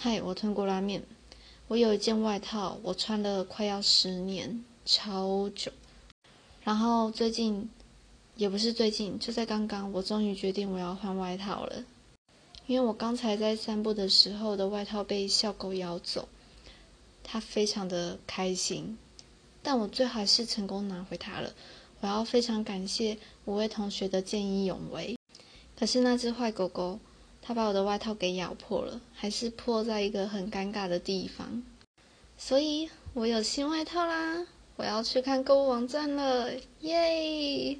嗨，我吞过拉面。我有一件外套，我穿了快要十年，超久。然后最近，也不是最近，就在刚刚，我终于决定我要换外套了。因为我刚才在散步的时候的外套被小狗咬走，它非常的开心，但我最后还是成功拿回它了。我要非常感谢五位同学的见义勇为。可是那只坏狗狗。他把我的外套给咬破了，还是破在一个很尴尬的地方，所以我有新外套啦！我要去看购物网站了，耶！